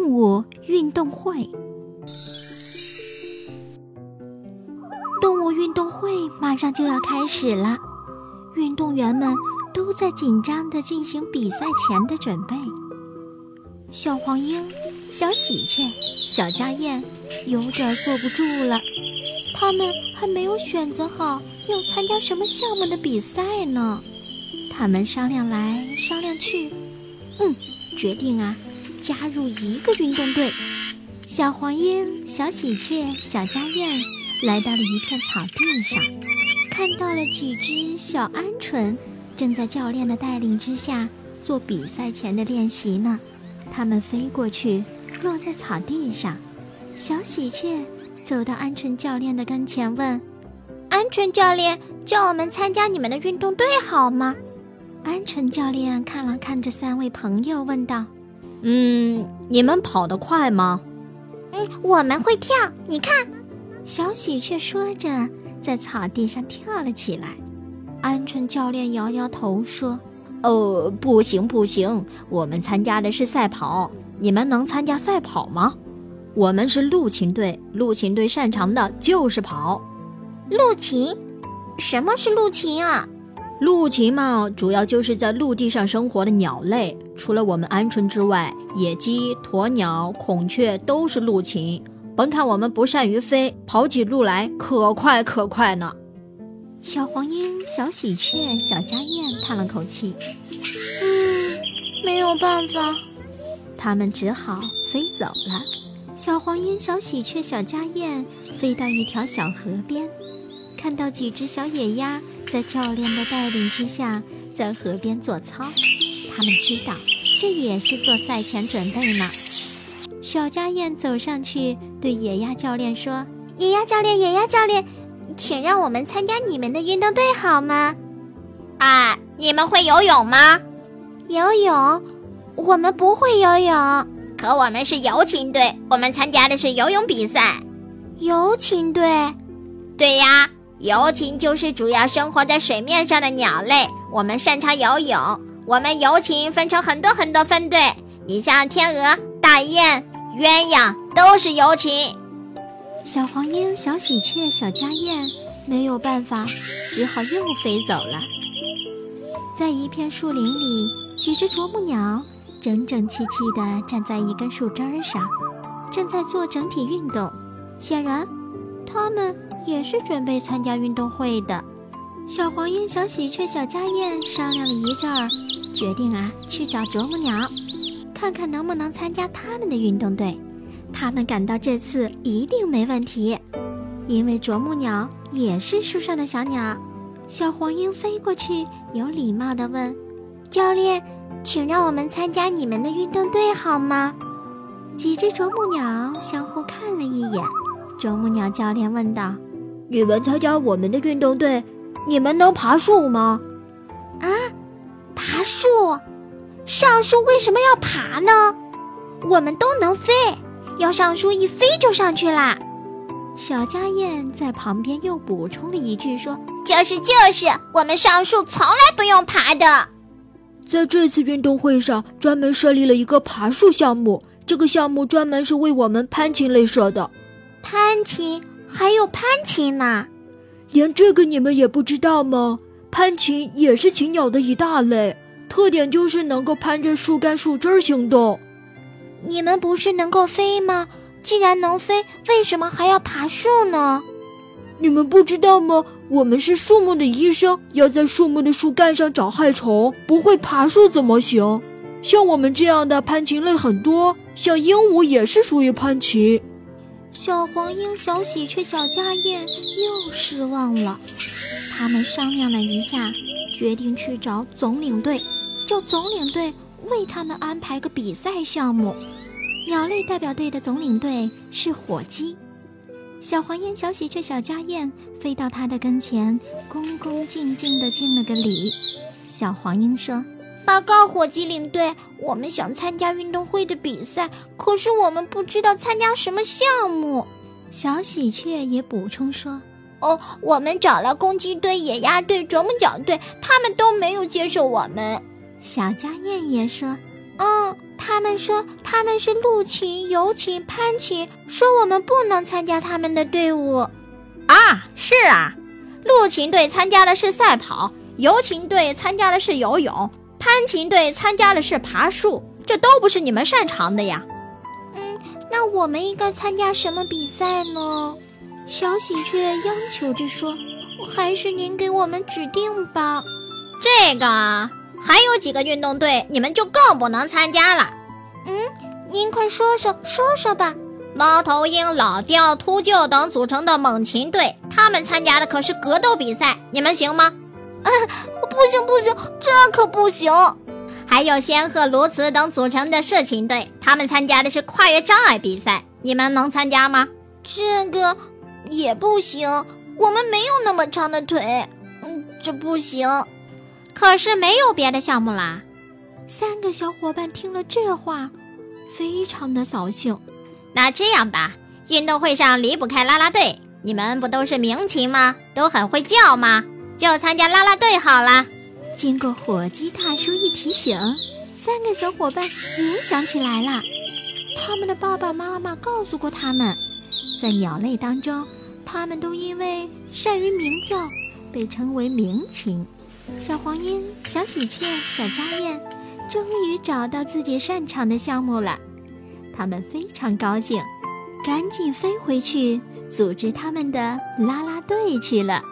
动物运动会。动物运动会马上就要开始了，运动员们都在紧张地进行比赛前的准备。小黄莺、小喜鹊、小家燕有点坐不住了，他们还没有选择好要参加什么项目的比赛呢。他们商量来商量去，嗯，决定啊，加入一个运动队。小黄莺、小喜鹊、小家燕来到了一片草地上，看到了几只小鹌鹑正在教练的带领之下做比赛前的练习呢。它们飞过去，落在草地上。小喜鹊走到鹌鹑教练的跟前，问：“鹌鹑教练，叫我们参加你们的运动队好吗？”鹌鹑教练看了看这三位朋友，问道：“嗯，你们跑得快吗？”“嗯，我们会跳。你看。”小喜鹊说着，在草地上跳了起来。鹌鹑教练摇摇头说。哦，不行不行，我们参加的是赛跑，你们能参加赛跑吗？我们是陆禽队，陆禽队擅长的就是跑。陆禽？什么是陆禽啊？陆禽嘛，主要就是在陆地上生活的鸟类，除了我们鹌鹑之外，野鸡、鸵鸟、孔雀都是陆禽。甭看我们不善于飞，跑起路来可快可快呢。小黄莺、小喜鹊、小家燕叹了口气：“嗯，没有办法。”它们只好飞走了。小黄莺、小喜鹊、小家燕飞到一条小河边，看到几只小野鸭在教练的带领之下在河边做操。他们知道这也是做赛前准备呢。小家燕走上去对野鸭教练说：“野鸭教练，野鸭教练。”请让我们参加你们的运动队好吗？啊，你们会游泳吗？游泳？我们不会游泳。可我们是游禽队，我们参加的是游泳比赛。游禽队？对呀，游禽就是主要生活在水面上的鸟类。我们擅长游泳。我们游禽分成很多很多分队，你像天鹅、大雁、鸳鸯都是游禽。小黄莺、小喜鹊、小家燕没有办法，只好又飞走了。在一片树林里，几只啄木鸟整整齐齐地站在一根树枝上，正在做整体运动。显然，它们也是准备参加运动会的。小黄莺、小喜鹊、小家燕商量了一阵儿，决定啊，去找啄木鸟，看看能不能参加他们的运动队。他们感到这次一定没问题，因为啄木鸟也是树上的小鸟。小黄莺飞过去，有礼貌地问：“教练，请让我们参加你们的运动队好吗？”几只啄木鸟相互看了一眼。啄木鸟教练问道：“你们参加我们的运动队，你们能爬树吗？”“啊，爬树？上树为什么要爬呢？我们都能飞。”要上树，一飞就上去啦。小家燕在旁边又补充了一句说：“就是就是，我们上树从来不用爬的。在这次运动会上，专门设立了一个爬树项目。这个项目专门是为我们攀禽类设的。攀禽还有攀禽呢？连这个你们也不知道吗？攀禽也是禽鸟的一大类，特点就是能够攀着树干、树枝儿行动。”你们不是能够飞吗？既然能飞，为什么还要爬树呢？你们不知道吗？我们是树木的医生，要在树木的树干上找害虫。不会爬树怎么行？像我们这样的攀禽类很多，像鹦鹉也是属于攀禽。小黄莺、小喜鹊、小家燕又失望了。他们商量了一下，决定去找总领队，叫总领队。为他们安排个比赛项目，鸟类代表队的总领队是火鸡。小黄莺、小喜鹊、小家燕飞到他的跟前，恭恭敬敬地敬了个礼。小黄莺说：“报告火鸡领队，我们想参加运动会的比赛，可是我们不知道参加什么项目。”小喜鹊也补充说：“哦，我们找了公鸡队、野鸭队、啄木鸟队，他们都没有接受我们。”小家燕也说：“嗯，他他们说他们是陆禽、游禽、攀禽，说我们不能参加他们的队伍。啊，是啊，陆禽队参加的是赛跑，游禽队参加的是游泳，攀琴队参加的是爬树，这都不是你们擅长的呀。嗯，那我们应该参加什么比赛呢？小喜鹊央求着说：“还是您给我们指定吧。”这个还有几个运动队，你们就更不能参加了。嗯，您快说说说说吧。猫头鹰、老雕、秃鹫等组成的猛禽队，他们参加的可是格斗比赛，你们行吗？啊，不行不行，这可不行。还有仙鹤、鸬鹚等组成的射禽队，他们参加的是跨越障碍比赛，你们能参加吗？这个也不行，我们没有那么长的腿，嗯，这不行。可是没有别的项目啦。三个小伙伴听了这话，非常的扫兴。那这样吧，运动会上离不开啦啦队，你们不都是名禽吗？都很会叫吗？就参加啦啦队好了。经过火鸡大叔一提醒，三个小伙伴也想起来了。他们的爸爸妈妈告诉过他们，在鸟类当中，他们都因为善于鸣叫，被称为鸣禽。小黄莺、小喜鹊、小家燕，终于找到自己擅长的项目了。他们非常高兴，赶紧飞回去组织他们的啦啦队去了。